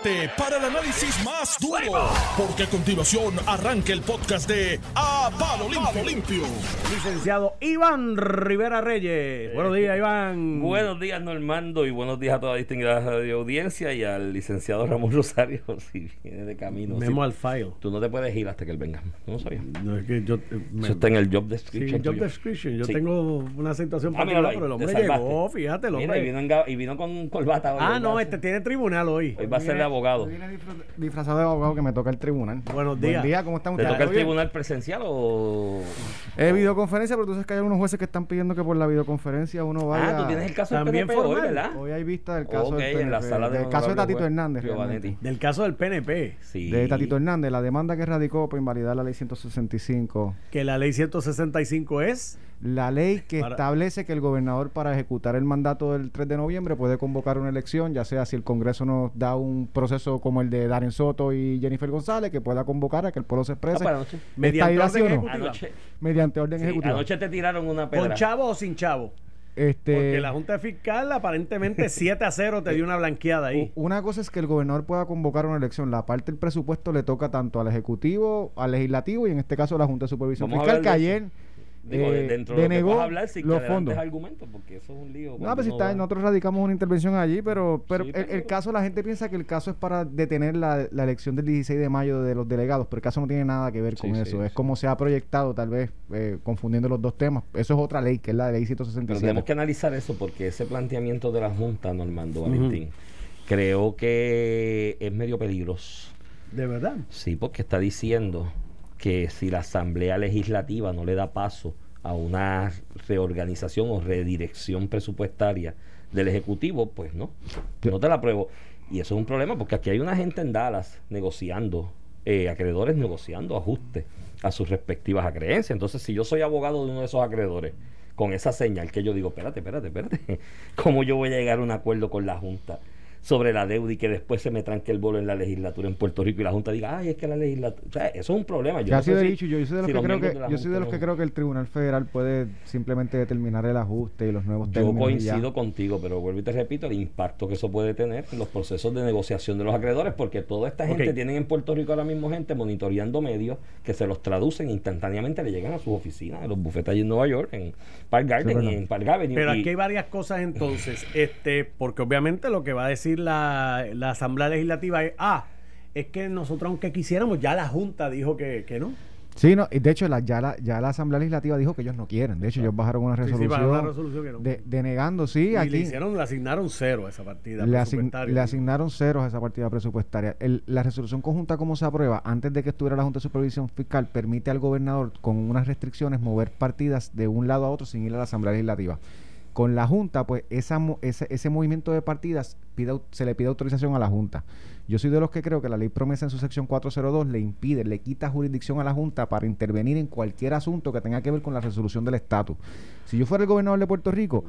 prepárate para el análisis más duro, porque a continuación arranca el podcast de A Palo Limpio. Limpio. Licenciado Iván Rivera Reyes. Buenos días, Iván. Buenos días, Normando, y buenos días a toda la distinguida audiencia y al licenciado Ramón Rosario, si viene de camino. Memo Si- al file. Tú no te puedes ir hasta que él venga. No sabía. No, es que yo, eh, me- Eso está en el job sí, description. job description. Yo Sí. tengo una situación Ah, particular, pero el hombre llegó, fíjate, el Mira, hombre. y vino, en ga- y vino con corbata. hoy, ah, no, este tiene tribunal hoy. Hoy va a ser de abogado. Viene disfra- disfrazado de abogado que me toca el tribunal. Buenos Buen días. día, ¿cómo están ¿Te ustedes? toca el tribunal presencial o...? Eh, videoconferencia, pero tú sabes que hay algunos jueces que están pidiendo que por la videoconferencia uno vaya. Ah, tú tienes el caso del También PNP hoy, formal. ¿verdad? Hoy hay vista del caso del, en la PNP, sala de del caso de Tatito juez Hernández. Del caso del PNP, Sí. De Tatito Hernández, la demanda que radicó para invalidar la ley 165. que la ley 165 es. La ley que Para- establece que el gobernador para ejecutar el mandato del 3 de noviembre puede convocar una elección, ya sea si el Congreso nos da un proceso como el de Darren Soto y Jennifer González, que pueda convocar a que el pueblo se Ah, exprese para anoche. Mediante ¿Está orden o no? ejecutiva. Anoche, mediante orden sí, ejecutivo. anoche te tiraron una pedra. ¿Con chavo o sin chavo? Este, Porque la Junta Fiscal aparentemente 7 a 0 te dio una blanqueada ahí. Una cosa es que el gobernador pueda convocar una elección. La parte del presupuesto le toca tanto al Ejecutivo, al Legislativo y en este caso a la Junta de Supervisión Vamos Fiscal, que ayer Digo, eh, dentro de lo que denegó vas a hablar, si los fondos. argumentos, porque eso es un lío. No, pues si está, va- nosotros radicamos una intervención allí, pero, pero Sí, el, el pero- caso, la gente piensa que el caso es para detener la, la elección del 16 de mayo de los delegados, pero el caso no tiene nada que ver Sí, con sí, eso. es sí. como se ha proyectado, tal vez, eh, confundiendo los dos temas. Eso es otra ley, que es la ley Pero 167. tenemos que analizar eso porque ese planteamiento de la Junta, Normando Valentín, creo que es medio peligroso. De verdad. Sí, porque está diciendo que si la Asamblea Legislativa no le da paso a una reorganización o redirección presupuestaria del Ejecutivo, pues no, no te la apruebo. Y eso es un problema porque aquí hay una gente en Dallas negociando, eh, acreedores negociando ajustes a sus respectivas acreencias. Entonces, si yo soy abogado de uno de esos acreedores, con esa señal que yo digo, espérate, espérate, espérate, ¿cómo yo voy a llegar a un acuerdo con la Junta? Sobre la deuda y que después se me tranque el bolo en la legislatura en Puerto Rico y la Junta diga, ay, es que la legislatura... O sea, eso es un problema. Yo Ya no ha sido sé si- dicho, yo soy de los si que creo que, yo soy de los que creo que el Tribunal Federal puede simplemente determinar el ajuste y los nuevos Yo términos. y ya. coincido contigo, pero vuelvo y te repito, el impacto que eso puede tener en los procesos de negociación de los acreedores, porque toda esta gente Ok. tienen en Puerto Rico ahora mismo gente monitoreando medios que se los traducen instantáneamente, le llegan a sus oficinas, en los bufetes allí en Nueva York, en Park Garden y en Park Avenue. Pero y- aquí hay varias cosas entonces, este, porque obviamente lo que va a decir la, la Asamblea Legislativa es, ah, es que nosotros aunque quisiéramos, ya la Junta dijo que, que no. Sí, no, y de hecho la, ya, la, ya la Asamblea Legislativa dijo que ellos no quieren. De hecho, ellos bajaron una Sí, sí, resolución, bajaron una resolución que no. de- denegando, sí, y aquí le hicieron, le asignaron cero a esa partida le, asign- presupuestaria. le asignaron ceros a esa partida presupuestaria. El- la resolución conjunta, como se aprueba, antes de que estuviera la Junta de Supervisión Fiscal, permite al gobernador, con unas restricciones, mover partidas de un lado a otro sin ir a la Asamblea Legislativa. Con la Junta, pues esa, ese, ese movimiento de partidas se le pide autorización a la Junta. Yo soy de los que creo que la ley promesa en su sección 402 le impide, le quita jurisdicción a la Junta para intervenir en cualquier asunto que tenga que ver con la resolución del estatus. Si yo fuera el gobernador de Puerto Rico,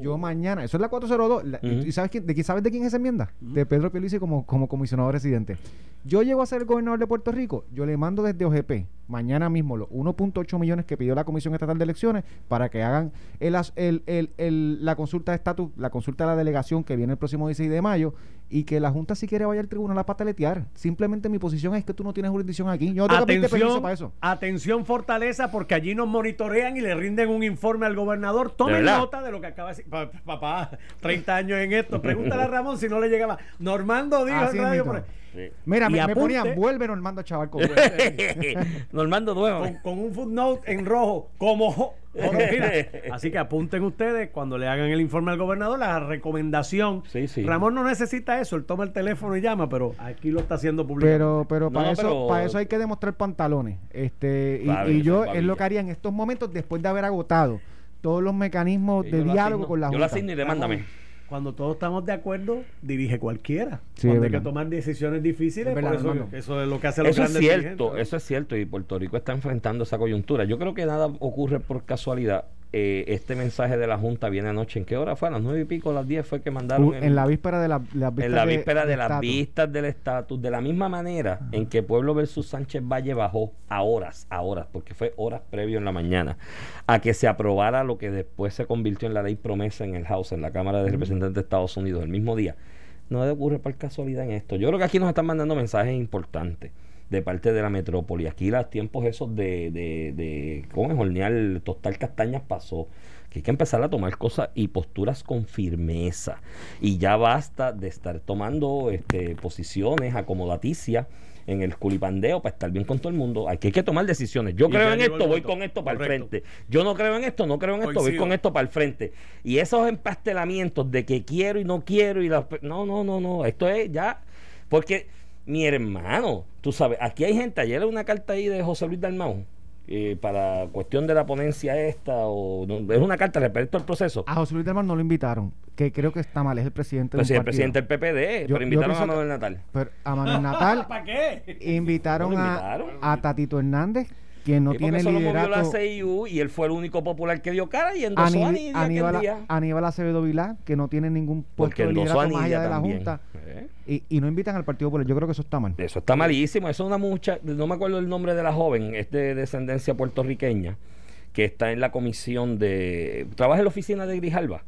yo mañana, eso es la 402, la- y- Ujú. ¿y sabes, quién, de, quién- sabes de quién es esa enmienda? De Pedro Pierluisi como, como comisionado residente. Yo llego a ser el gobernador de Puerto Rico, yo le mando desde OGP, mañana mismo, los 1.8 millones que pidió la Comisión Estatal de Elecciones para que hagan el- la consulta de estatus, la consulta de la delegación que viene el próximo 16 de mayo y que la Junta si quiere vaya al tribunal a pataletear. Simplemente mi posición es que tú no tienes jurisdicción aquí. Yo no tengo que pedirte permiso Atención, para eso. atención Fortaleza, porque allí nos monitorean y le rinden un informe al gobernador. Tomen nota de lo que acaba de decir. Pa- Papá, 30 años en esto. Pregúntale a Ramón si no le llegaba. Normando dijo Así en radio mismo. por ahí, Sí. Mira, Y me, me apunte- ponían, vuelve Normando Chaval con Normando Nuevo. con, con un footnote en rojo, como. Así que apunten ustedes cuando le hagan el informe al gobernador la recomendación. Sí, sí. Ramón no necesita eso, él toma el teléfono y llama, pero aquí lo está haciendo público. Pero, pero No, para eso, pero- para eso hay que demostrar pantalones. Este, y, yo es es lo que haría en estos momentos después de haber agotado todos los mecanismos Sí, de yo lo diálogo asigno. con la Yo Junta. lo asigno y demándame. Cuando todos estamos de acuerdo, dirige cualquiera. Sí, Cuando es hay que tomar decisiones difíciles, Es verdad, por eso, es lo que hace los Eso es grandes cierto, dirigentes. eso es cierto y Puerto Rico está enfrentando esa coyuntura. Yo creo que nada ocurre por casualidad. Eh, este mensaje de la Junta viene anoche. ¿En qué hora fue? A las nueve y pico, a las diez fue que mandaron. Uh, en la víspera de la, las vistas en la víspera de, de las vistas del estatus, de la misma manera en que Pueblo versus Sánchez Valle bajó a horas, a horas, porque fue horas previo en la mañana, a que se aprobara lo que después se convirtió en la ley promesa en el House, en la Cámara de Representantes de Estados Unidos, el mismo día. no ocurrir por casualidad en esto. Yo creo que aquí nos están mandando mensajes importantes de parte de la metrópoli. Aquí los tiempos esos de, de, de ¿cómo es? Hornear, tostar castañas pasó. Que hay que empezar a tomar cosas y posturas con firmeza. Y ya basta de estar tomando este, posiciones acomodaticias en el culipandeo para estar bien con todo el mundo. Aquí hay que tomar decisiones. Yo Y creo en esto, voy con esto para el frente. Yo no creo en esto, no creo en esto, voy con esto para el frente. Y esos empastelamientos de que quiero y no quiero y las pe- no, no, no, no, esto es ya porque mi hermano, tú sabes, aquí hay gente, ayer una carta ahí de José Luis Dalmau eh, para cuestión de la ponencia esta o no, es una carta respecto al proceso. A José Luis del Mar no lo invitaron, que creo que está mal, es el presidente Pues sí, de el un partido. presidente del PPD, Yo- pero invitaron a Manuel Natal. Pero a Manuel Natal ¿Para qué? invitaron, ¿No lo a- invitaron? A, Tatito Hernández, quien no Sí, tiene eso lo movió la. CIU y él fue el único popular que dio cara y endosó a Aníbal, Nidia Aníbal, aquel día. Aníbal Acevedo Vilá, que no tiene ningún puesto de liderato más allá de la. Junta. Eh. Y, y no invitan al Partido Popular. Yo creo que eso está mal. Eso está malísimo. Eso es una mucha, no me acuerdo el nombre de la joven, es de descendencia puertorriqueña, que está en la comisión de. Trabaja en la oficina de Grijalba.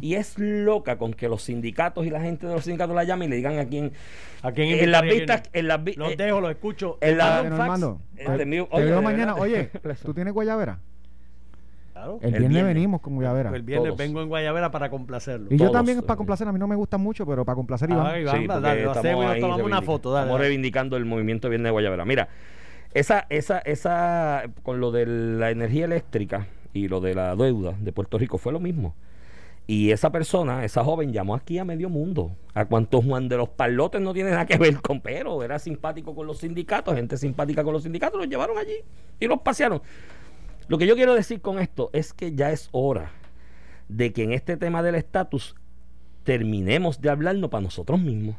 Y es loca con que los sindicatos y la gente de los sindicatos la llamen y le digan a quién. ¿A quién en las vistas. En las Los eh, dejo, los escucho. en la- Bueno, fax, Armando, eh, te, te veo mañana. Oye, ¿tú tienes guayabera? Claro. El, El viernes, viernes. venimos con guayabera. El viernes Todos. vengo en Guayabera para complacerlo. Y yo también es para complacer. A mí no me gustan mucho, pero para complacer Iván. Ah, Iván, Sí, dale, lo hacemos y tomamos una foto. Dale, Estamos dale. reivindicando el movimiento Viernes de Guayabera. Mira, esa, esa, esa, con lo de la energía eléctrica y lo de la deuda de Puerto Rico fue lo mismo. Y esa persona, esa joven, llamó aquí a medio mundo. A cuanto Juan de los Palotes no tiene nada que ver con pero, era simpático con los sindicatos, gente simpática con los sindicatos, los llevaron allí y los pasearon. Lo que yo quiero decir con esto es que ya es hora de que en este tema del estatus terminemos de hablarnos para nosotros mismos.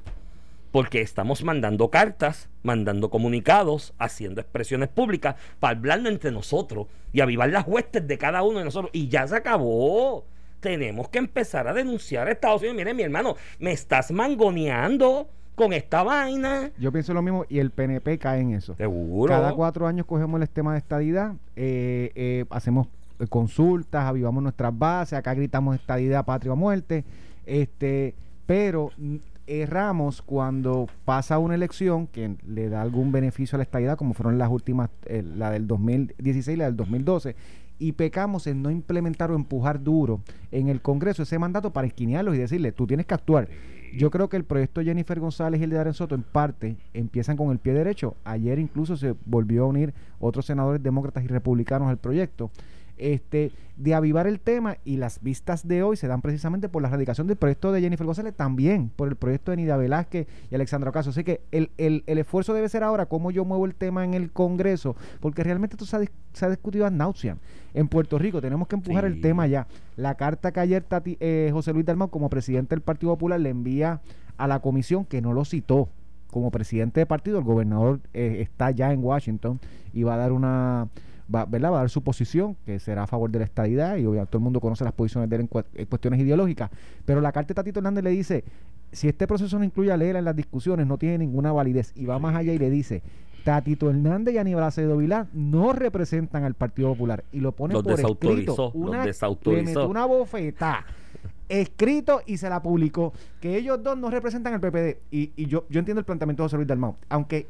Porque estamos mandando cartas, mandando comunicados, haciendo expresiones públicas para hablarnos entre nosotros y avivar las huestes de cada uno de nosotros. Y ya se acabó. Tenemos que empezar a denunciar a Estados Unidos. Mire, mi hermano, me estás mangoneando con esta vaina. Yo pienso lo mismo y el PNP cae en eso. Seguro. Cada cuatro años cogemos el tema de estadidad, eh, eh, hacemos eh, consultas, avivamos nuestras bases, acá gritamos estadidad, patria o muerte, este, pero erramos cuando pasa una elección que le da algún beneficio a la estadidad, como fueron las últimas, eh, la del 2016 y la del 2012, y pecamos en no implementar o empujar duro en el Congreso ese mandato para esquinearlos y decirle, tú tienes que actuar. Yo creo que el proyecto Jennifer González y el de Darren Soto en parte empiezan con el pie derecho. Ayer incluso se volvió a unir otros senadores demócratas y republicanos al proyecto. Este, de avivar el tema y las vistas de hoy se dan precisamente por la radicación del proyecto de Jennifer González, también por el proyecto de Nidia Velázquez y Alexandra Ocasio. Así que el, el, el esfuerzo debe ser ahora cómo yo muevo el tema en el Congreso, porque realmente esto se ha, dis- se ha discutido ad nauseam. En Puerto Rico tenemos que empujar Sí. el tema ya. La carta que ayer Tati- eh, José Luis Dalmau, como presidente del Partido Popular, le envía a la comisión que no lo citó como presidente de partido. El gobernador eh, está ya en Washington y va a dar una. Va, ¿verdad? va a dar su posición, que será a favor de la estadidad, y obviamente todo el mundo conoce las posiciones de él en, cuestiones ideológicas. Pero la carta de Tatito Hernández le dice: si este proceso no incluye a Lela en las discusiones, no tiene ninguna validez. Y va más allá y le dice: Tatito Hernández y Aníbal Acevedo Vilá no representan al Partido Popular. Y lo pone Los por escrito. desautorizó, los Una, desautorizó. Le metió una bofetada escrito y se la publicó que ellos dos no representan al PPD y, y yo, yo entiendo el planteamiento de José Luis Dalmau aunque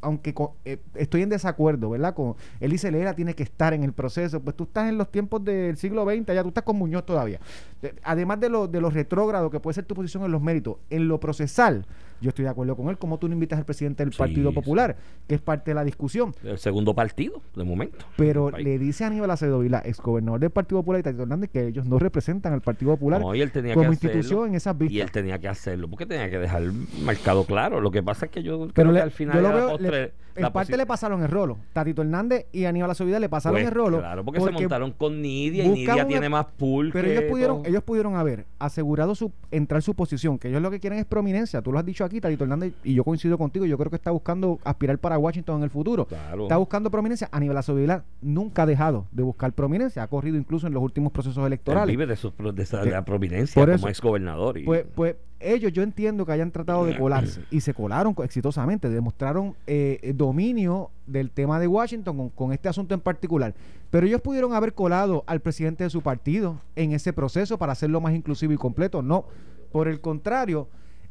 aunque eh, estoy en desacuerdo, ¿verdad? Con él dice tiene que estar en el proceso, pues tú estás en los tiempos del siglo XX, ya tú estás con Muñoz todavía. De- además de lo, de lo retrógrado que puede ser tu posición en los méritos, en lo procesal, yo estoy de acuerdo con él, como tú no invitas al presidente del Sí, Partido sí. Popular, que es parte de la discusión. El segundo partido, de momento. Pero le dice a Aníbal Acevedo Vila, exgobernador del Partido Popular y Tatito Hernández, que ellos no representan al Partido Popular No, y él tenía como que institución hacerlo. en esas vistas. Y él tenía que hacerlo, porque tenía que dejar marcado claro. Lo que pasa es que yo creo Pero que le- al final yo lo veo, en la parte le pasaron el rolo. Tatito Hernández y Aníbal Acevedo le pasaron Pues, el rolo. Claro, porque, se montaron con Nidia y Nidia tiene más pool Pero que ellos pudieron, todo. ellos pudieron haber asegurado su entrar su posición, que ellos lo que quieren es prominencia. Tú lo has dicho aquí, Tatito Hernández, y yo coincido contigo. Yo creo que está buscando aspirar para Washington en el futuro. Claro. Está buscando prominencia. Aníbal Acevedo Vila nunca ha dejado de buscar prominencia. Ha corrido incluso en los últimos procesos Él electorales. vive de, su, de, esa- De- de la providencia por como ex gobernador. Y, Pues, pues ellos yo entiendo que hayan tratado de colarse y se colaron co- exitosamente, demostraron eh, eh, dominio del tema de Washington con, con este asunto en particular. Pero ellos pudieron haber colado al presidente de su partido en ese proceso para hacerlo más inclusivo y completo. No, por el contrario,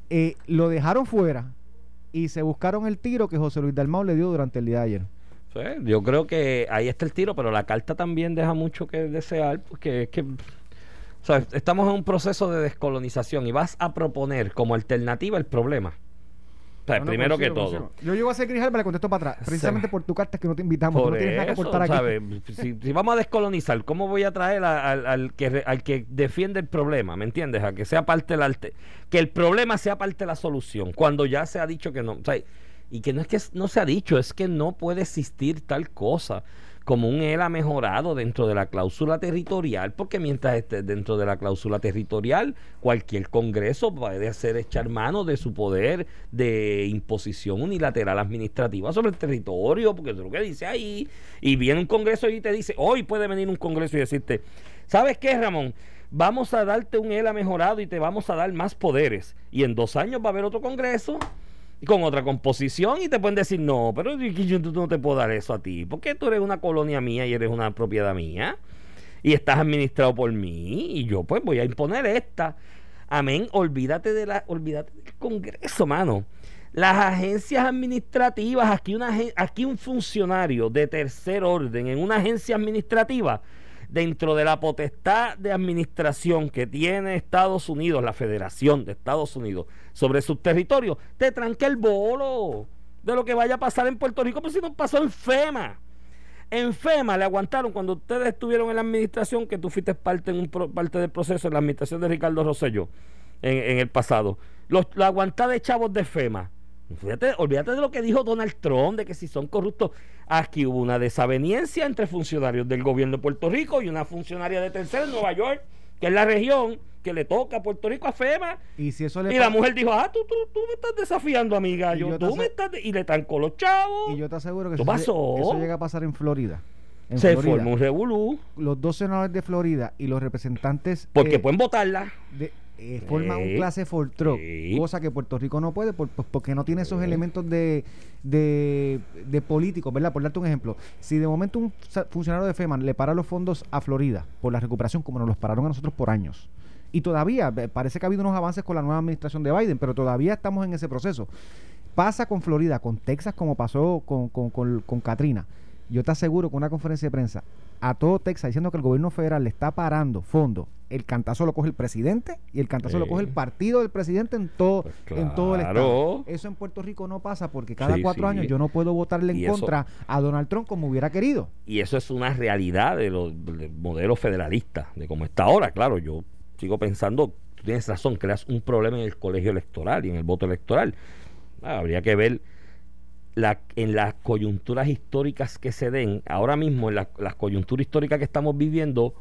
eh, lo dejaron fuera y se buscaron el tiro que José Luis Dalmau le dio durante el día de ayer. Sí, yo creo que ahí está el tiro, pero la carta también deja mucho que desear, porque es que o sea, estamos en un proceso de descolonización y vas a proponer como alternativa el problema. O sea, No, no, primero que consigo, todo. Yo llego a ser Grijalba, le contesto para atrás. Precisamente por tu carta que no te invitamos. Por no tienes nada que aportar aquí. Si, si vamos a descolonizar, ¿cómo voy a traer a- al, al que, al que defiende el problema? ¿Me entiendes? A que sea parte del arte, que el problema sea parte de la solución, cuando ya se ha dicho que no. O sea, y que no es que no se ha dicho, es que no puede existir tal cosa como un ELA mejorado dentro de la cláusula territorial, porque mientras esté dentro de la cláusula territorial, cualquier Congreso puede hacer echar mano de su poder de imposición unilateral administrativa sobre el territorio, porque eso es lo que dice ahí. Y viene un Congreso y te dice, hoy puede venir un Congreso y decirte, ¿sabes qué, Ramón? Vamos a darte un ELA mejorado y te vamos a dar más poderes. Y en dos años va a haber otro Congreso con otra composición y te pueden decir, no, pero yo no te puedo dar eso a ti, porque tú eres una colonia mía y eres una propiedad mía y estás administrado por mí y yo pues voy a imponer esta. Amén, olvídate de la olvídate del Congreso, mano. Las agencias administrativas, aquí una aquí un funcionario de tercer orden en una agencia administrativa dentro de la potestad de administración que tiene Estados Unidos, la Federación de Estados Unidos, sobre sus territorios, te tranca el bolo de lo que vaya a pasar en Puerto Rico, pero si no pasó en FEMA. En FEMA le aguantaron cuando ustedes estuvieron en la administración, que tú fuiste parte, en un pro- parte del proceso en la administración de Ricardo Rosselló en, en el pasado. Los, la aguantada de chavos de FEMA. Fíjate, olvídate de lo que dijo Donald Trump, de que si son corruptos. Aquí hubo una desaveniencia entre funcionarios del gobierno de Puerto Rico y una funcionaria de tercera en Nueva York, que es la región que le toca a Puerto Rico a FEMA. Y si eso le Y la mujer dijo, ah, tú, tú, tú me estás desafiando, amiga. Y Yo, tú me estás... de-". Y le trancó los chavos. Y yo te aseguro que ¿Qué eso, pasó? eso llega a pasar en Florida. En Se Florida. formó un revolú. Los dos senadores de Florida y los representantes Porque eh, pueden votarla. de- eh, forman un clase Fortro, Sí. cosa que Puerto Rico no puede por- por- porque no tiene esos elementos de, de, de políticos, ¿verdad? Por darte un ejemplo, si de momento un funcionario de FEMA le para los fondos a Florida por la recuperación, como nos los pararon a nosotros por años, y todavía eh, parece que ha habido unos avances con la nueva administración de Biden, pero todavía estamos en ese proceso. Pasa con Florida, con Texas, como pasó con, con, con, con Katrina. Yo te aseguro que una conferencia de prensa a todo Texas diciendo que el gobierno federal le está parando fondos, el cantazo lo coge el presidente y el cantazo lo coge el partido del presidente en todo, Pues en todo el estado. Eso en Puerto Rico no pasa porque cada Sí, cuatro sí. años yo no puedo votarle en eso- contra a Donald Trump como hubiera querido. Y eso es una realidad de los del modelo federalista, de cómo está ahora. Claro, yo sigo pensando, tú tienes razón, creas un problema en el colegio electoral y en el voto electoral. Ah, habría que ver la, en las coyunturas históricas que se den, ahora mismo en la- las coyunturas históricas que estamos viviendo,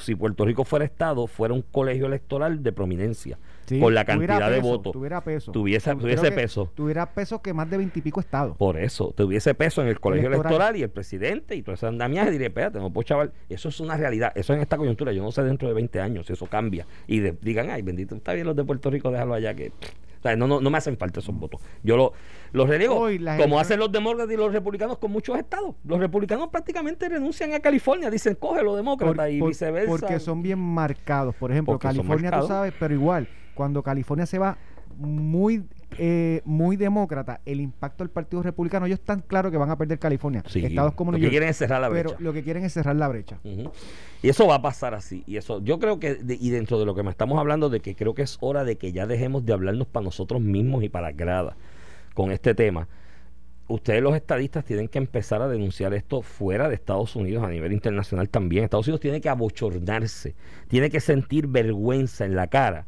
si Puerto Rico fuera Estado, fuera un colegio electoral de prominencia, Sí, por la cantidad de votos. Tuviera peso. Tuviese- Tu- tuviese que peso. Tuviera peso que más de veintipico estados. Por eso, tuviese peso en el colegio Electoral. electoral, y el presidente y todo ese andamiaje, diré, espérate, no puedo chaval. Eso es una realidad, eso en esta coyuntura, yo no sé dentro de 20 años si eso cambia. Y de- digan, ay, bendito, está bien los de Puerto Rico, déjalo allá, que. Sea, no, no, no me hacen falta esos votos. Yo lo- los reliego, Hoy como hacen los demócratas y los republicanos con muchos estados. Los republicanos prácticamente renuncian a California, dicen, cógelo, demócrata, Por- y por- viceversa. Porque son bien marcados. Por ejemplo, Porque California, tú sabes, pero igual, cuando California se va muy eh, muy demócrata, el impacto del Partido Republicano, ellos están claros que van a perder California. Sí, Estados como lo New que quieren es cerrar la brecha. Pero lo que quieren es cerrar la brecha. Y eso va a pasar así. Y eso, yo creo que, de- y dentro de lo que me estamos hablando, de que creo que es hora de que ya dejemos de hablarnos para nosotros mismos y para grada con este tema. Ustedes los estadistas tienen que empezar a denunciar esto fuera de Estados Unidos, a nivel internacional también. Estados Unidos tiene que abochornarse, tiene que sentir vergüenza en la cara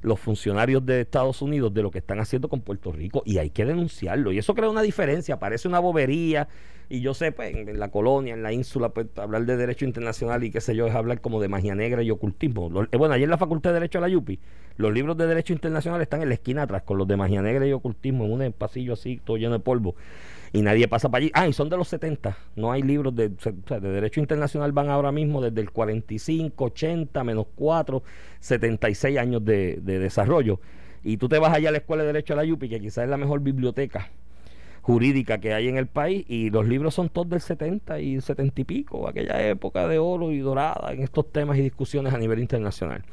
los funcionarios de Estados Unidos de lo que están haciendo con Puerto Rico y hay que denunciarlo. Y eso crea una diferencia, parece una bobería. Y yo sé, pues, en, la colonia, en la ínsula, pues, hablar de derecho internacional y qué sé yo, es hablar como de magia negra y ocultismo. Eh, bueno, ayer en la Facultad de Derecho de la Yupi, los libros de derecho internacional están en la esquina atrás, con los de magia negra y ocultismo, en un pasillo así, todo lleno de polvo. Y nadie pasa para allí. Ah, y son de los 70. No hay libros de, derecho internacional, van ahora mismo desde el 45, 80, menos 4, 76 años de, de desarrollo. Y tú te vas allá a la Escuela de Derecho de la Yupi, que quizás es la mejor biblioteca jurídica que hay en el país y los libros son todos del 70 y 70 y pico, aquella época de oro y dorada en estos temas y discusiones a nivel internacional.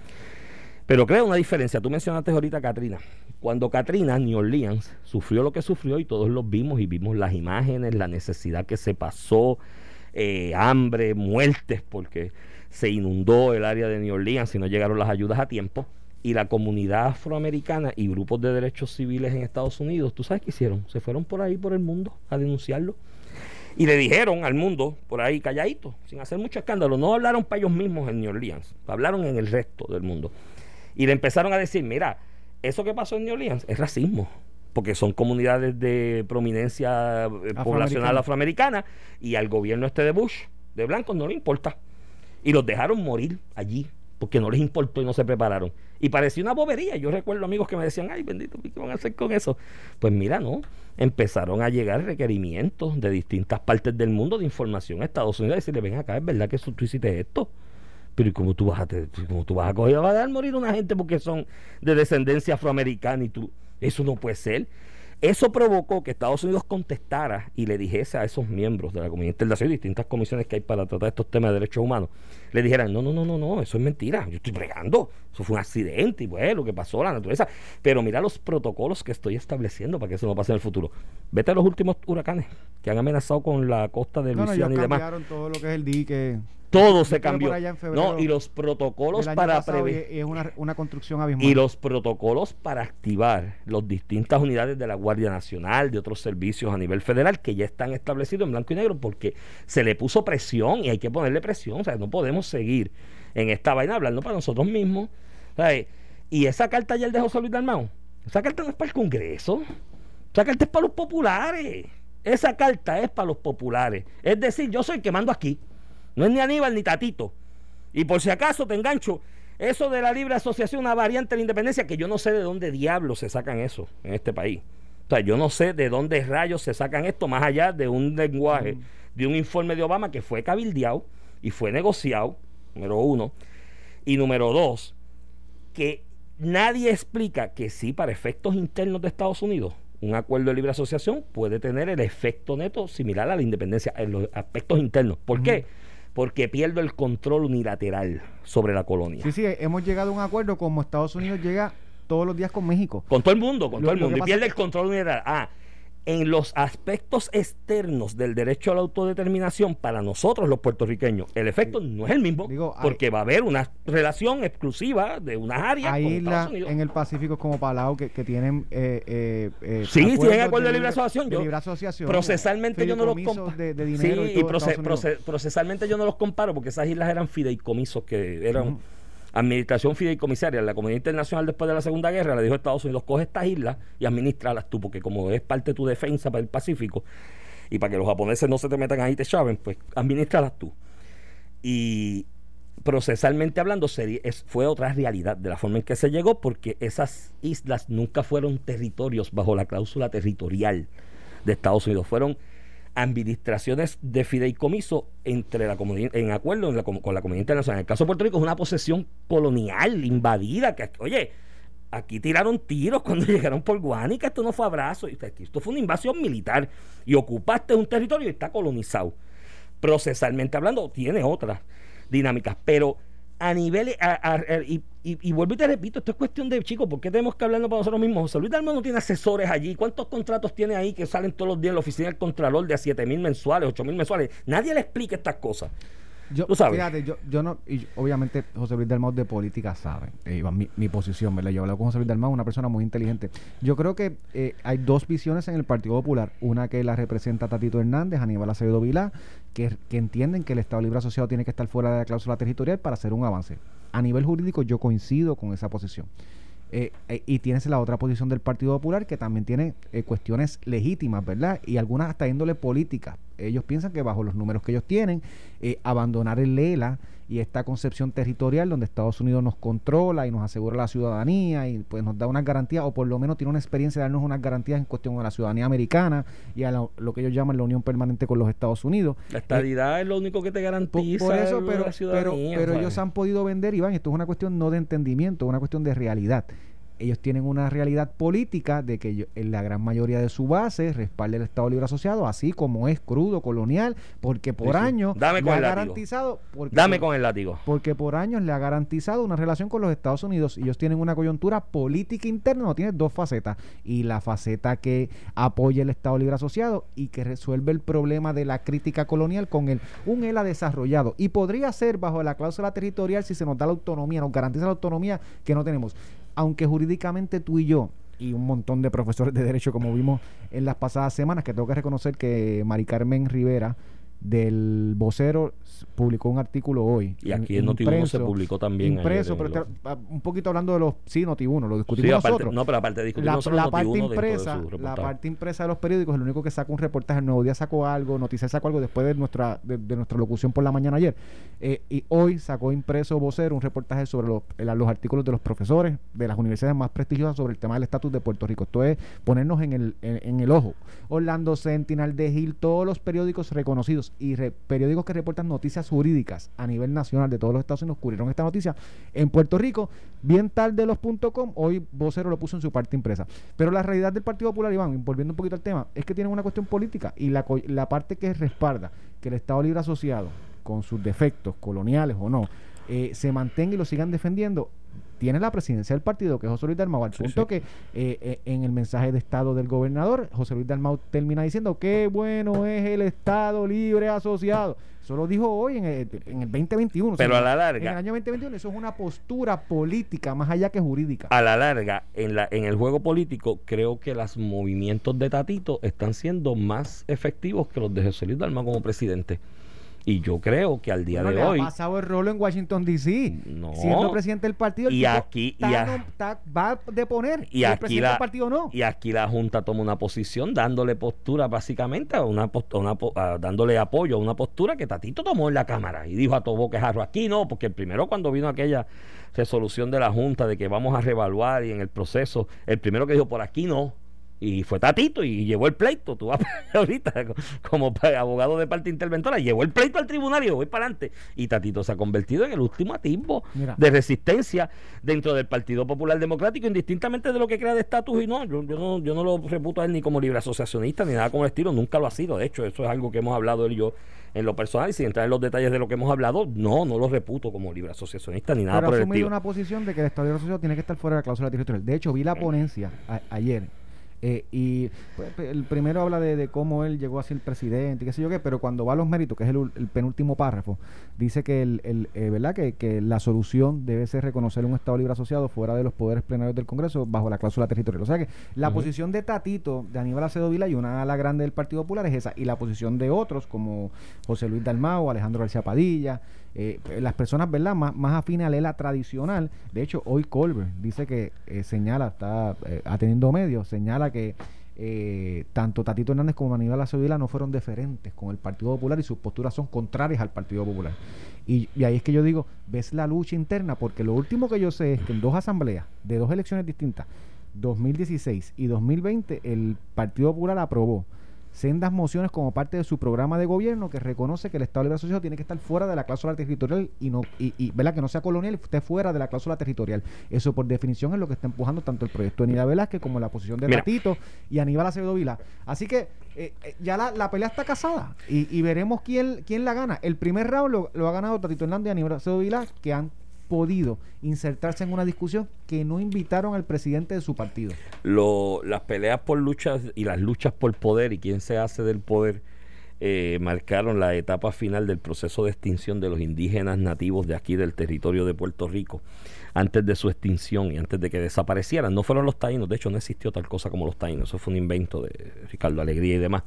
Pero crea una diferencia. Tú mencionaste ahorita Katrina. Cuando Katrina, New Orleans, sufrió lo que sufrió y todos lo vimos y vimos las imágenes, la necesidad que se pasó, eh, hambre, muertes, porque se inundó el área de New Orleans y no llegaron las ayudas a tiempo. Y la comunidad afroamericana y grupos de derechos civiles en Estados Unidos, ¿tú sabes qué hicieron? Se fueron por ahí, por el mundo, a denunciarlo. Y le dijeron al mundo, por ahí calladito, sin hacer mucho escándalo, no hablaron para ellos mismos en New Orleans, hablaron en el resto del mundo. Y le empezaron a decir, mira, eso que pasó en New Orleans es racismo, porque son comunidades de prominencia eh, poblacional afroamericana y al gobierno este de Bush, de blancos, no le importa. Y los dejaron morir allí, porque no les importó y no se prepararon. Y parecía una bobería. Yo recuerdo amigos que me decían, ay, bendito, ¿qué van a hacer con eso? Pues mira, no. Empezaron a llegar requerimientos de distintas partes del mundo de información a Estados Unidos y decirle, ven acá, es verdad que tú hiciste esto. Pero ¿y cómo tú vas a, cómo tú vas a coger, a dar morir una gente porque son de descendencia afroamericana y tú, eso no puede ser? Eso provocó que Estados Unidos contestara y le dijese a esos miembros de la comunidad internacional distintas comisiones que hay para tratar estos temas de derechos humanos, le dijeran, no, no, no, no, no, eso es mentira, yo estoy bregando, eso fue un accidente y bueno, lo que pasó, la naturaleza, pero mira los protocolos que estoy estableciendo para que eso no pase en el futuro. Vete a los últimos huracanes que han amenazado con la costa de Luisiana y demás. todo lo que es el dique todo se cambió. No, y los protocolos para prevenir. Es una, una, construcción abismal. Y los protocolos para activar las distintas unidades de la Guardia Nacional, de otros servicios a nivel federal, que ya están establecidos en blanco y negro, porque se le puso presión y hay que ponerle presión. O sea, no podemos seguir en esta vaina hablando para nosotros mismos. Y esa carta ayer dejó Luis Dalmau. Esa carta no es para el Congreso. Esa carta es para los populares. Esa carta es para los populares. Es decir, yo soy el que mando aquí. No es ni Aníbal ni Tatito. Y por si acaso te engancho, eso de la libre asociación, una variante de la independencia, que yo no sé de dónde diablos se sacan eso en este país. O sea, yo no sé de dónde rayos se sacan esto, más allá de un lenguaje, de un informe de Obama que fue cabildeado y fue negociado, número uno. Y número dos, que nadie explica que sí, para efectos internos de Estados Unidos, un acuerdo de libre asociación puede tener el efecto neto similar a la independencia en los aspectos internos. ¿Por qué? porque pierdo el control unilateral sobre la colonia. Sí, sí, hemos llegado a un acuerdo como Estados Unidos llega todos los días con México. Con todo el mundo, con todo el mundo. Y pierde el control unilateral. Ah, en los aspectos externos del derecho a la autodeterminación para nosotros los puertorriqueños, el efecto no es el mismo, porque va a haber una relación exclusiva de unas áreas. Hay islas en el Pacífico como Palau que, que tienen. Eh, eh, eh sí, tienen acuerdo de, libre asociación. De libre asociación procesalmente yo no los comparo. sí, y, procesalmente yo no los comparo porque esas islas eran fideicomisos que eran administración fideicomisaria la comunidad internacional después de la Segunda Guerra le dijo a Estados Unidos, coge estas islas y administralas tú, porque como es parte de tu defensa para el Pacífico y para que los japoneses no se te metan ahí y te chaven, pues administralas tú. Y procesalmente hablando fue otra realidad de la forma en que se llegó, porque esas islas nunca fueron territorios bajo la cláusula territorial de Estados Unidos, fueron administraciones de fideicomiso entre la en acuerdo con la comunidad internacional. En el caso de Puerto Rico es una posesión colonial invadida que, oye, aquí tiraron tiros cuando llegaron por Guánica, esto no fue abrazo, esto fue una invasión militar y ocupaste un territorio y está colonizado. Procesalmente hablando, tiene otras dinámicas, pero a nivel y, y, vuelvo y te repito, esto es cuestión de chicos, ¿por qué tenemos que hablarlo para nosotros mismos? José Luis Dalmau no tiene asesores allí. ¿Cuántos contratos tiene ahí que salen todos los días en la oficina del Contralor de a 7 mil mensuales, 8 mil mensuales? Nadie le explica estas cosas. Yo, Fíjate, yo, yo no, y obviamente José Luis Dalmau de política sabe, eh, mi, mi, posición, ¿verdad? Yo hablado con José Luis Dalmau, una persona muy inteligente. Yo creo que eh, hay dos visiones en el Partido Popular. Una que la representa Tatito Hernández, Aníbal Acevedo Vilá, que, que entienden que el Estado Libre Asociado tiene que estar fuera de la cláusula territorial para hacer un avance. A nivel jurídico yo coincido con esa posición. Eh, eh, y tienes la otra posición del Partido Popular que también tiene eh, cuestiones legítimas, ¿verdad? Y algunas hasta índole política. Ellos piensan que bajo los números que ellos tienen, abandonar el LELA y esta concepción territorial donde Estados Unidos nos controla y nos asegura la ciudadanía y pues nos da unas garantías o por lo menos tiene una experiencia de darnos unas garantías en cuestión de la ciudadanía americana y a lo que ellos llaman la unión permanente con los Estados Unidos. La estabilidad es lo único que te garantiza por, eso, pero, pero, pero ellos han podido vender, Iván, esto es una cuestión no de entendimiento, es una cuestión de realidad ellos tienen una realidad política de que en la gran mayoría de su base respalda el Estado Libre Asociado, así como es crudo, colonial, porque por años Dame le ha garantizado... Porque Dame con el látigo. porque por años le ha garantizado una relación con los Estados Unidos y ellos tienen una coyuntura política interna, no tiene dos facetas y la faceta que apoya el Estado Libre Asociado y que resuelve el problema de la crítica colonial con el un ELA desarrollado y podría ser bajo la cláusula territorial si se nos da la autonomía, nos garantiza la autonomía que no tenemos, aunque jurídicamente tú y yo y un montón de profesores de derecho como vimos en las pasadas semanas que tengo que reconocer que Mari Carmen Rivera del vocero publicó un artículo hoy. Y aquí en Noti1 se publicó también Impreso, ayer en pero lo- te- a- un poquito hablando de los. Sí, Noti1, lo discutimos Sí, aparte- nosotros. no, pero aparte de discutir la, la Noti1 parte de impresa, su la parte impresa de los periódicos, el único que saca un reportaje, el Nuevo Día sacó algo, Noticias sacó algo después de nuestra de, de nuestra locución por la mañana ayer. Eh, y hoy sacó impreso vocero un reportaje sobre los, los artículos de los profesores de las universidades más prestigiosas sobre el tema del estatus de Puerto Rico. Esto es ponernos en el, en, en el ojo. Orlando Sentinel, de Gil, todos los periódicos reconocidos y re- periódicos que reportan noticias jurídicas a nivel nacional de todos los Estados Unidos cubrieron esta noticia en Puerto Rico. Bien tarde los .com, hoy vocero lo puso en su parte impresa. Pero la realidad del Partido Popular, Iván, volviendo un poquito al tema, es que tienen una cuestión política y la, la parte que respalda que el Estado Libre Asociado, con sus defectos coloniales o no, eh, se mantenga y lo sigan defendiendo, tiene la presidencia del partido, que es José Luis Dalmau, al Sí, punto sí. que eh, eh, en el mensaje de Estado del gobernador, José Luis Dalmau termina diciendo qué bueno es el Estado Libre Asociado. Eso lo dijo hoy en el, en el 2021. o sea, Pero a la En el larga, año 2021 eso es una postura política más allá que jurídica. a la larga, en, la, en el juego político, creo que los movimientos de Tatito están siendo más efectivos que los de José Luis Dalma como presidente. Y yo creo que al día Bueno, de le hoy, ha pasado el rolo en Washington D.C. No. Siendo presidente del partido, el Y aquí- está y a- nom- está- va a deponer. y el aquí presidente la, del partido no. y aquí la Junta toma una posición dándole postura básicamente a una, una a- dándole apoyo a una postura que Tatito tomó en la Cámara y dijo a todo boquejarro aquí no, porque el primero cuando vino aquella resolución de la Junta de que vamos a reevaluar y en el proceso, el primero que dijo por aquí no. Y fue Tatito y llevó el pleito. Tú vas ahorita como abogado de parte interventora, llevó el pleito al tribunal y yo voy para adelante. Y Tatito se ha convertido en el último atisbo Mira. de resistencia dentro del Partido Popular Democrático, indistintamente de lo que crea de estatus y no. Yo, yo no. yo no lo reputo a él ni como libre asociacionista ni nada como el estilo, nunca lo ha sido. De hecho, eso es algo que hemos hablado él y yo en lo personal y sin entrar en los detalles de lo que hemos hablado, no, no lo reputo como libre asociacionista ni nada Pero por el asumido estilo. una posición de que el Estado Asociado tiene que estar fuera de la cláusula territorial. De hecho, vi la ponencia a- ayer. Eh, y pues, el primero habla de, de cómo él llegó a ser presidente y qué sé yo qué, pero cuando va a los méritos, que es el, penúltimo párrafo, dice que el, el, eh, ¿verdad? Que, que la solución debe ser reconocer un Estado libre asociado fuera de los poderes plenarios del Congreso bajo la cláusula territorial. O sea que la posición de Tatito, de Aníbal Acedo Vila y una ala grande del Partido Popular es esa, y la posición de otros como José Luis Dalmao, Alejandro García Padilla, eh, las personas, ¿verdad?, más, más afines a la tradicional. De hecho, hoy Colbert dice que eh, señala, está eh, atendiendo medios, señala que eh, tanto Tatito Hernández como Aníbal Acevedo no fueron deferentes con el Partido Popular y sus posturas son contrarias al Partido Popular. Y, y ahí es que yo digo, ves la lucha interna, porque lo último que yo sé es que en dos asambleas de dos elecciones distintas, 2016 y 2020, el Partido Popular aprobó sendas mociones como parte de su programa de gobierno que reconoce que el Estado Libre Asociado tiene que estar fuera de la cláusula territorial y no y, y, ¿verdad? que no sea colonial y esté fuera de la cláusula territorial. Eso por definición es lo que está empujando tanto el proyecto de Nida Velázquez como la posición de. Tatito y Aníbal Acevedo Vila. Así que eh, eh, ya la, la pelea está casada y, y veremos quién, quién la gana. El primer round lo, lo ha ganado Tatito Hernández y Aníbal Acevedo Vila que han podido insertarse en una discusión que no invitaron al presidente de su partido. Lo- las peleas por luchas y las luchas por poder y quién se hace del poder eh, marcaron la etapa final del proceso de extinción de los indígenas nativos de aquí del territorio de Puerto Rico antes de su extinción y antes de que desaparecieran. No fueron los taínos, de hecho no existió tal cosa como los taínos, eso fue un invento de Ricardo Alegría y demás.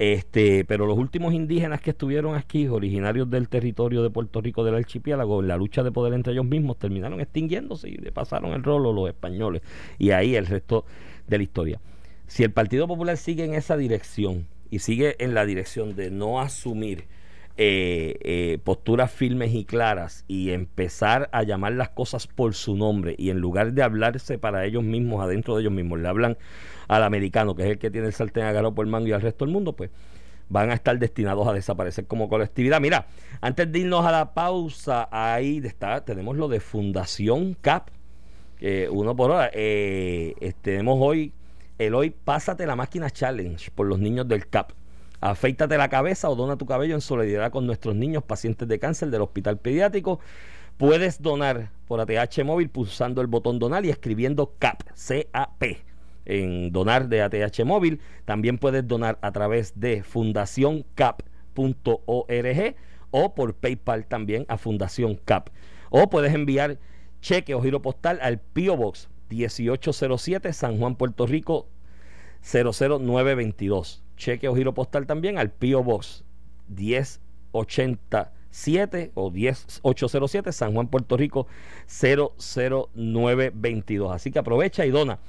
Este, pero los últimos indígenas que estuvieron aquí, originarios del territorio de Puerto Rico del archipiélago, en la lucha de poder entre ellos mismos, terminaron extinguiéndose y le pasaron el rolo los españoles. Y ahí el resto de la historia. Si el Partido Popular sigue en esa dirección y sigue en la dirección de no asumir eh, eh, posturas firmes y claras y empezar a llamar las cosas por su nombre y en lugar de hablarse para ellos mismos, adentro de ellos mismos, le hablan al americano, que es el que tiene el sartén agarrado por el mango y al resto del mundo, pues van a estar destinados a desaparecer como colectividad. Mira, antes de irnos a la pausa, ahí está, tenemos lo de Fundación CAP, uno por hora. Eh, eh, tenemos hoy el hoy Pásate la Máquina Challenge por los niños del CAP. Afeítate la cabeza o dona tu cabello en solidaridad con nuestros niños pacientes de cáncer del Hospital Pediátrico. Puedes donar por ATH móvil pulsando el botón donar y escribiendo CAP, C-A-P, en donar de ATH móvil. También puedes donar a través de fundacioncap.org o por PayPal también a Fundación CAP. O puedes enviar cheque o giro postal al P.O. Box 1807 San Juan, Puerto Rico 00922. Cheque o giro postal también al P.O. Box 1087 o 10807 San Juan, Puerto Rico 00922. Así que aprovecha y dona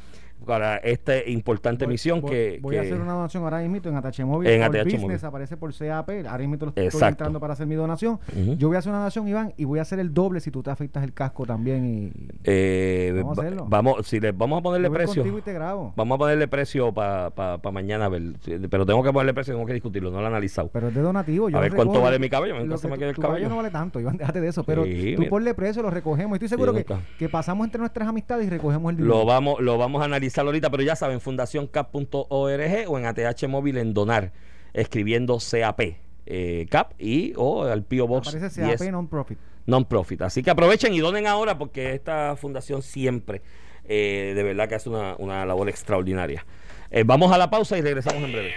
para esta importante Voy- misión voy, que... voy a que- hacer una donación ahora mismo en ATH Móvil. En ATH Business Móvil. aparece por CAP. Ahora mismo lo estoy Exacto. entrando para hacer mi donación. Ujú. Yo voy a hacer una donación, Iván, y voy a hacer el doble si tú te afectas el casco también. Y, eh, Vamos a hacerlo. vamos, si le, vamos a ponerle voy precio. contigo y te grabo. Vamos a ponerle precio para mañana, a ver, sí, pero tengo que ponerle precio, tengo que discutirlo, no lo he analizado. Pero es de donativo. Yo A ver cuánto vale mi cabello, que me tu- quede el tu cabello. no vale tanto, Iván, déjate de eso. Pero Sí, tú mira. ponle precio, lo recogemos. Estoy seguro que, nunca. que pasamos entre nuestras amistades y recogemos el dinero. Lo vamos, lo vamos a analizar ahorita, pero ya saben, fundacioncap.org o en ATH móvil en donar, escribiendo CAP, eh, CAP y o al P.O. Box Aparece 10 CAP non-profit. non-profit. Así que aprovechen y donen ahora porque esta fundación siempre, eh, de verdad que hace una, una labor extraordinaria. Eh, vamos a la pausa y regresamos en breve.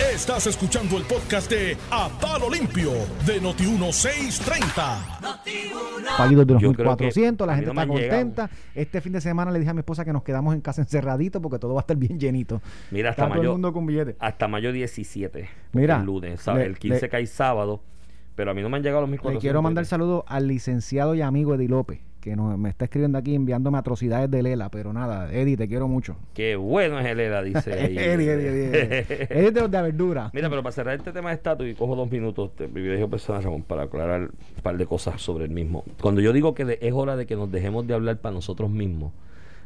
Estás escuchando el podcast de A Palo Limpio de Noti1630. Paguitos de los Yo creo que 1400, la a mí gente no me está han llegado. contenta. Este fin de semana le dije a mi esposa que nos quedamos en casa encerraditos porque todo va a estar bien llenito. Mira, hasta está todo el mayo, mundo con billetes. hasta mayo 17. porque Mira, el lunes, ¿sabes? le- el 15 le- cae sábado, pero a mí no me han llegado los 1400. Le quiero mandar saludos al licenciado y amigo Eddie López, que nos, me está escribiendo aquí enviándome atrocidades de Lela, pero nada, Eddie, te quiero mucho. Qué bueno es el ERA, dice. Eddie, Eddie, Eddie, Eddie. De de verdura. Mira, pero para cerrar este tema de estatus y cojo dos minutos de privilegio personal, Ramón, para aclarar un par de cosas sobre el mismo. Cuando yo digo que es hora de que nos dejemos de hablar para nosotros mismos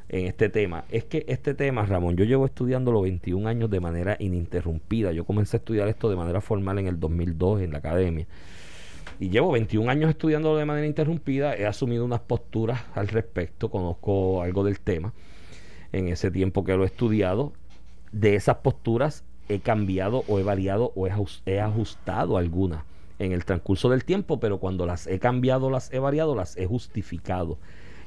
en este tema, es que este tema, Ramón, yo llevo estudiándolo 21 años de manera ininterrumpida. Yo comencé a estudiar esto de manera formal en el 2002 en la academia. Y llevo 21 años estudiándolo de manera interrumpida, he asumido unas posturas al respecto, conozco algo del tema en ese tiempo que lo he estudiado. De esas posturas he cambiado o he variado o he ajus- he ajustado algunas en el transcurso del tiempo, pero cuando las he cambiado, las he variado, las he justificado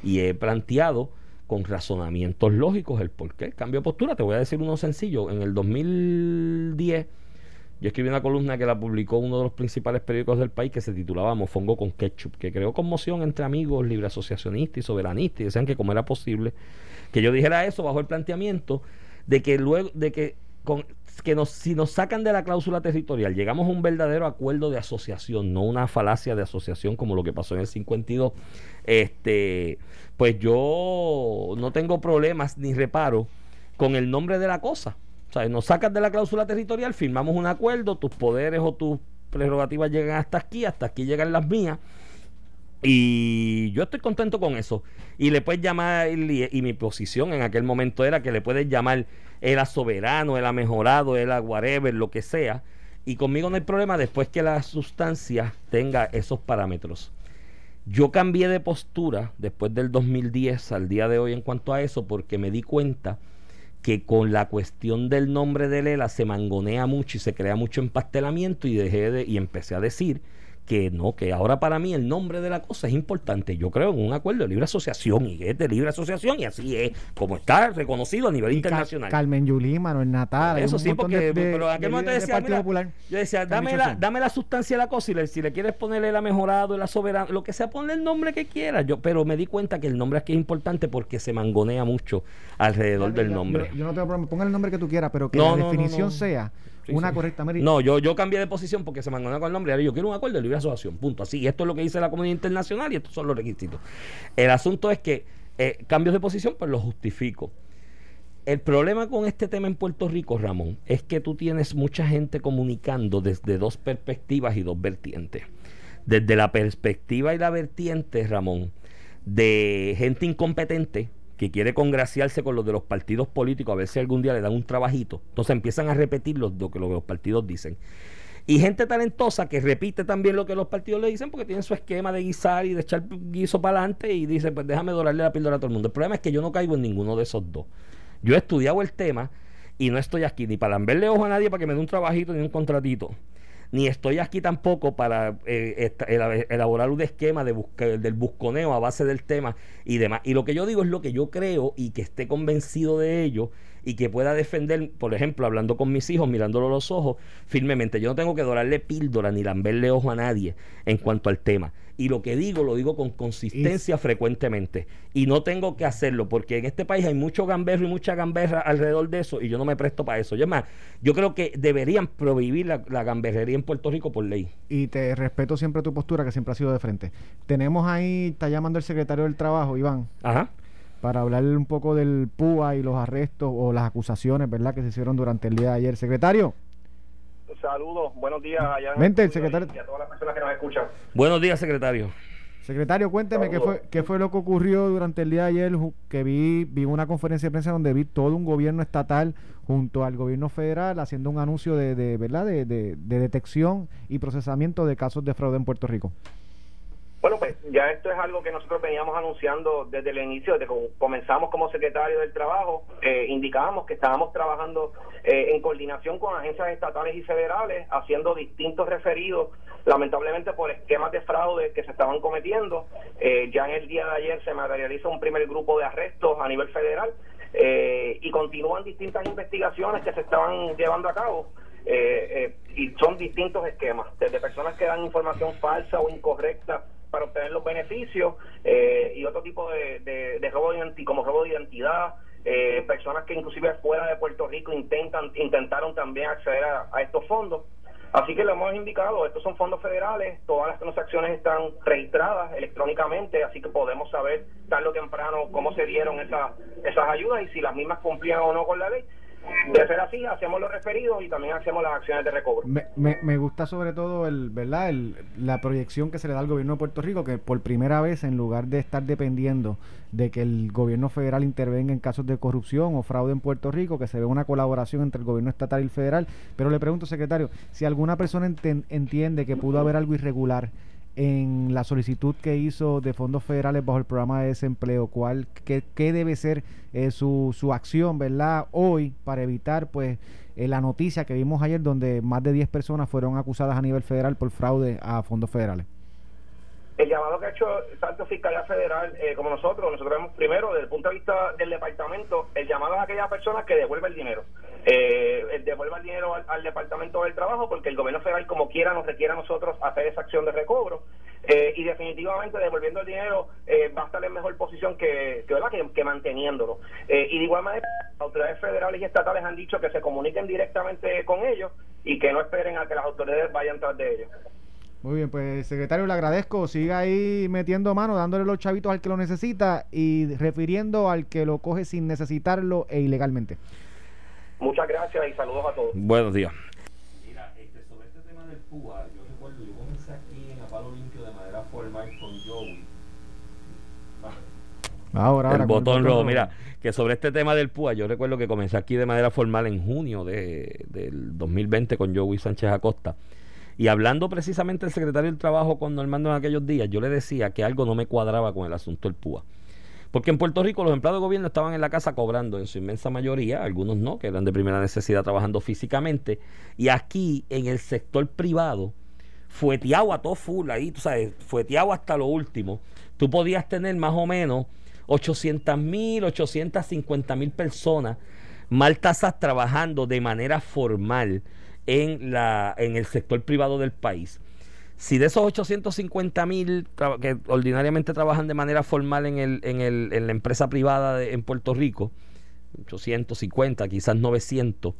y he planteado con razonamientos lógicos el por qué. Cambio de postura, te voy a decir uno sencillo. En el 2010 yo escribí una columna que la publicó uno de los principales periódicos del país que se titulaba Mofongo con Ketchup, que creó conmoción entre amigos libre asociacionistas y soberanistas y decían que cómo era posible que yo dijera eso bajo el planteamiento de que luego de que con que nos, si nos sacan de la cláusula territorial llegamos a un verdadero acuerdo de asociación, no una falacia de asociación como lo que pasó en el 52, este, pues yo no tengo problemas ni reparo con el nombre de la cosa. Sea, nos sacas de la cláusula territorial, firmamos un acuerdo, tus poderes o tus prerrogativas llegan hasta aquí, hasta aquí llegan las mías. Y yo estoy contento con eso. Y le puedes llamar, y, y mi posición en aquel momento era que le puedes llamar era soberano, era mejorado, era whatever, lo que sea. Y conmigo no hay problema después que la sustancia tenga esos parámetros. Yo cambié de postura después del 2010 al día de hoy en cuanto a eso porque me di cuenta que con la cuestión del nombre de Lela se mangonea mucho y se crea mucho empastelamiento y dejé de y empecé a decir que no, que ahora para mí el nombre de la cosa es importante. Yo creo en un acuerdo de libre asociación y es de libre asociación y así es como está reconocido a nivel internacional. Carmen Yulín, Manuel Natal. Eso sí, porque de- de- pero aquel de momento líderes decía, mira, yo decía, dame la, dame la sustancia de la cosa y le- si le quieres ponerle la mejorado, la soberana, lo que sea, ponle el nombre que quieras. Yo, pero me di cuenta que el nombre aquí es importante porque se mangonea mucho alrededor del nombre. Yo, yo no tengo problema. Ponga el nombre que tú quieras, pero que No, la no, definición no. sea Sí, una sí. correcta. Mire, No, yo, yo cambié de posición porque se mangonea con el nombre. Ahora yo quiero un acuerdo de libre asociación. Punto. Así, esto es lo que dice la comunidad internacional y estos son los requisitos. El asunto es que eh, cambios de posición, pues los justifico. El problema con este tema en Puerto Rico, Ramón, es que tú tienes mucha gente comunicando desde dos perspectivas y dos vertientes. Desde la perspectiva y la vertiente, Ramón, de gente incompetente que quiere congraciarse con los de los partidos políticos a ver si algún día le dan un trabajito. Entonces empiezan a repetir los- lo que lo que los partidos dicen. Y gente talentosa que repite también lo que los partidos le dicen porque tienen su esquema de guisar y de echar guiso para adelante y dice, pues déjame dorarle la píldora a todo el mundo. El problema es que yo no caigo en ninguno de esos dos. Yo he estudiado el tema y no estoy aquí ni para lamberle ojo a nadie para que me dé un trabajito ni un contratito ni estoy aquí tampoco para eh, elaborar un esquema de del busconeo a base del tema y demás. Y lo que yo digo es lo que yo creo y que esté convencido de ello y que pueda defender, por ejemplo, hablando con mis hijos, mirándolo a los ojos, firmemente. Yo no tengo que dorarle píldora ni lamberle ojo a nadie en cuanto al tema. Y lo que digo, lo digo con consistencia frecuentemente. Y no tengo que hacerlo, porque en este país hay mucho gamberro y mucha gamberra alrededor de eso, y yo no me presto para eso. Yo, más, yo creo que deberían prohibir la, la gamberrería en Puerto Rico por ley. Y te respeto siempre tu postura, que siempre ha sido de frente. Tenemos ahí, está llamando el secretario del Trabajo, Iván. Ajá para hablarle un poco del PUA y los arrestos o las acusaciones, ¿verdad?, que se hicieron durante el día de ayer. Secretario. Saludos, buenos días allá. Mente, el secretario. Y a todas las personas que nos escuchan. Buenos días, secretario. Secretario, cuénteme qué fue, qué fue lo que ocurrió durante el día de ayer, que vi, vi una conferencia de prensa donde vi todo un gobierno estatal junto al gobierno federal haciendo un anuncio de, de ¿verdad? de, de detección y procesamiento de casos de fraude en Puerto Rico. Bueno, pues ya esto es algo que nosotros veníamos anunciando desde el inicio, desde que comenzamos como secretario del Trabajo, eh, indicábamos que estábamos trabajando eh, en coordinación con agencias estatales y federales, haciendo distintos referidos, lamentablemente por esquemas de fraude que se estaban cometiendo. Eh, ya en el día de ayer se materializa un primer grupo de arrestos a nivel federal y continúan distintas investigaciones que se estaban llevando a cabo. y son distintos esquemas, desde personas que dan información falsa o incorrecta para obtener los beneficios eh, y otro tipo de, robo de robo de identidad, eh, personas que inclusive fuera de Puerto Rico intentan intentaron también acceder a, estos fondos. Así que lo hemos indicado, estos son fondos federales, todas las transacciones están registradas electrónicamente, así que podemos saber tarde o temprano cómo se dieron esas, esas ayudas y si las mismas cumplían o no con la ley de ser así, hacemos los referidos y también hacemos las acciones de recobro. Me, me, me gusta sobre todo el, ¿verdad? El, la proyección que se le da al gobierno de Puerto Rico, que por primera vez, en lugar de estar dependiendo de que el gobierno federal intervenga en casos de corrupción o fraude en Puerto Rico, que se ve una colaboración entre el gobierno estatal y el federal. Pero le pregunto, secretario, si alguna persona entiende que pudo haber algo irregular en la solicitud que hizo de fondos federales bajo el programa de desempleo, cuál, qué, qué debe ser eh, su, su acción, ¿verdad? Hoy para evitar, pues, eh, la noticia que vimos ayer donde más de 10 personas fueron acusadas a nivel federal por fraude a fondos federales el llamado que ha hecho tanto Fiscalía Federal eh, como nosotros, nosotros vemos primero desde el punto de vista del departamento, el llamado a aquellas personas que devuelven el dinero. Eh, devuelva el dinero al, departamento del trabajo porque el gobierno federal como quiera nos requiere a nosotros hacer esa acción de recobro eh, y definitivamente devolviendo el dinero eh, va a estar en mejor posición que, que, que, manteniéndolo. y de igual manera, las autoridades federales y estatales han dicho que se comuniquen directamente con ellos y que no esperen a que las autoridades vayan tras de ellos. Muy bien, pues secretario, le agradezco. Siga ahí metiendo mano, dándole los chavitos al que lo necesita y refiriendo al que lo coge sin necesitarlo e ilegalmente. Muchas gracias y saludos a todos. Buenos días. Mira, este, sobre este tema del PUA, yo recuerdo, yo comencé aquí en Apalo Limpio de manera formal con Joey. Ahora, ahora, el botón rojo, mira, que sobre este tema del PUA, yo recuerdo que comencé aquí de manera formal en junio de, del 2020 con Joey Sánchez Acosta y hablando precisamente el secretario del Trabajo con Normando en aquellos días, yo le decía que algo no me cuadraba con el asunto del PUA. Porque en Puerto Rico los empleados de gobierno estaban en la casa cobrando en su inmensa mayoría, algunos no, que eran de primera necesidad trabajando físicamente. Y aquí en el sector privado, fueteado a todo full, ahí tú sabes, fueteado hasta lo último, tú podías tener más o menos 800 mil, 850 mil personas mal tasas trabajando de manera formal en, la, en el sector privado del país. Si de esos 850 mil que ordinariamente trabajan de manera formal en, el, en, el, en la empresa privada en Puerto Rico, 850, quizás 900,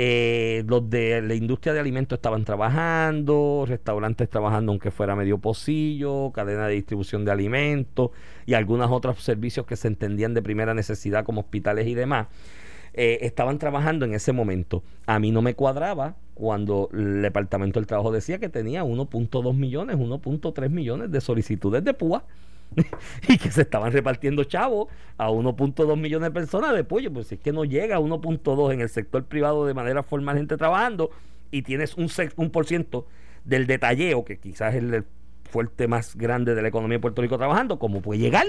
eh, los de la industria de alimentos estaban trabajando, restaurantes trabajando aunque fuera medio pocillo, cadena de distribución de alimentos y algunos otros servicios que se entendían de primera necesidad como hospitales y demás. Eh, estaban trabajando en ese momento. A mí no me cuadraba cuando el Departamento del Trabajo decía que tenía 1.2 millones, 1.3 millones de solicitudes de púa y que se estaban repartiendo chavos a 1.2 millones de personas de pollo, pues es que no llega a 1.2 en el sector privado de manera formal gente trabajando y tienes un, un por ciento del detalleo, que quizás es el fuerte más grande de la economía de Puerto Rico trabajando, ¿cómo puede llegar?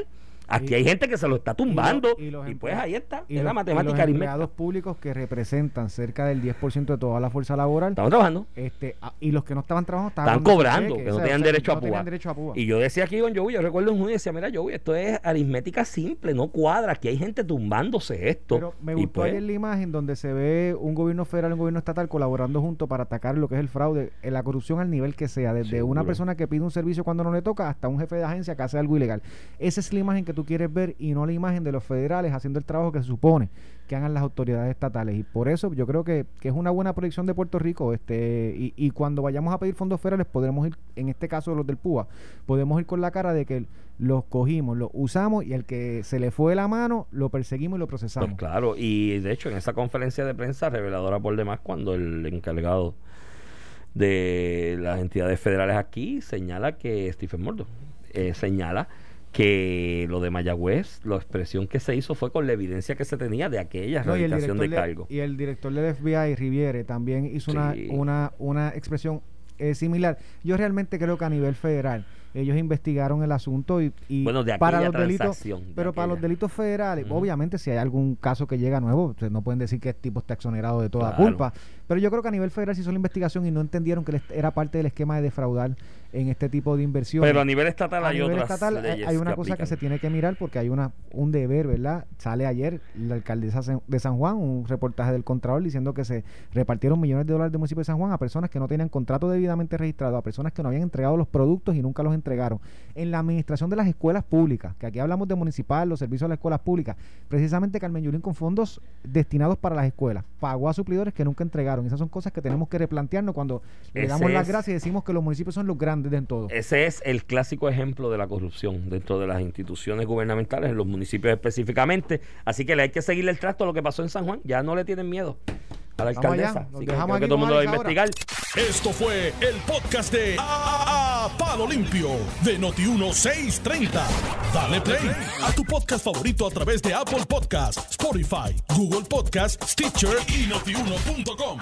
Aquí Y- hay gente que se lo está tumbando y, pues ahí está, y es la matemática los aritmética. empleados públicos que representan cerca del 10% de toda la fuerza laboral Estamos trabajando. este y los que no estaban trabajando estaban Están cobrando, cheque, que o no sea, tenían o sea, derecho a no tenían derecho a púa. Y yo decía aquí con Joey, yo recuerdo un y decía, mira Joey, esto es aritmética simple, no cuadra, aquí hay gente tumbándose esto. Pero me gustó pues, ayer la imagen donde se ve un gobierno federal y un gobierno estatal colaborando juntos para atacar lo que es el fraude, eh, la corrupción al nivel que sea, desde una persona que pide un servicio cuando no le toca hasta un jefe de agencia que hace algo ilegal. Esa es la imagen que tú quieres ver y no la imagen de los federales haciendo el trabajo que se supone que hagan las autoridades estatales. Y por eso yo creo que, que es una buena proyección de Puerto Rico. este y, y cuando vayamos a pedir fondos federales podremos ir, en este caso los del PUA, podemos ir con la cara de que los cogimos, los usamos y el que se le fue la mano lo perseguimos y lo procesamos. Pues claro, y de hecho en esa conferencia de prensa reveladora por demás, cuando el encargado de las entidades federales aquí señala que Stephen Mordo eh, señala que lo de Mayagüez, la expresión que se hizo fue con la evidencia que se tenía de aquella No, y, el radicación director de cargo. y el director del FBI, Riviere, también hizo una, Sí. una, una expresión eh, similar. Yo realmente creo que a nivel federal ellos investigaron el asunto y, y Bueno, de para los delitos, de pero para los delitos federales, obviamente si hay algún caso que llega nuevo, no pueden decir que el tipo está exonerado de toda Claro. culpa, pero yo creo que a nivel federal se hizo la investigación y no entendieron que era parte del esquema de defraudar en este tipo de inversiones. Pero a nivel estatal A hay nivel otras estatal hay- leyes hay una cosa que se tiene que mirar porque hay una un deber, ¿verdad? Sale ayer la alcaldesa de San Juan, un reportaje del Contralor diciendo que se repartieron millones de dólares del municipio de San Juan a personas que no tenían contrato debidamente registrado, a personas que no habían entregado los productos y nunca los entregaron. En la administración de las escuelas públicas, que aquí hablamos de municipal, los servicios de las escuelas públicas, precisamente Carmen Yulín con fondos destinados para las escuelas, pagó a suplidores que nunca entregaron. Esas son cosas que tenemos que replantearnos cuando le damos las gracias y decimos que los municipios son los grandes en todo. Ese es el clásico ejemplo de la corrupción dentro de las instituciones gubernamentales, en los municipios específicamente. Así que le hay que seguirle el trato a lo que pasó en San Juan. Ya no le tienen miedo a la alcaldesa. Así que creo que todo el mundo va a investigar. Esto fue el podcast de A, A Palo Limpio de Noti1630. Dale play a tu podcast favorito a través de Apple Podcasts, Spotify, Google Podcasts, Stitcher y notiuno.com.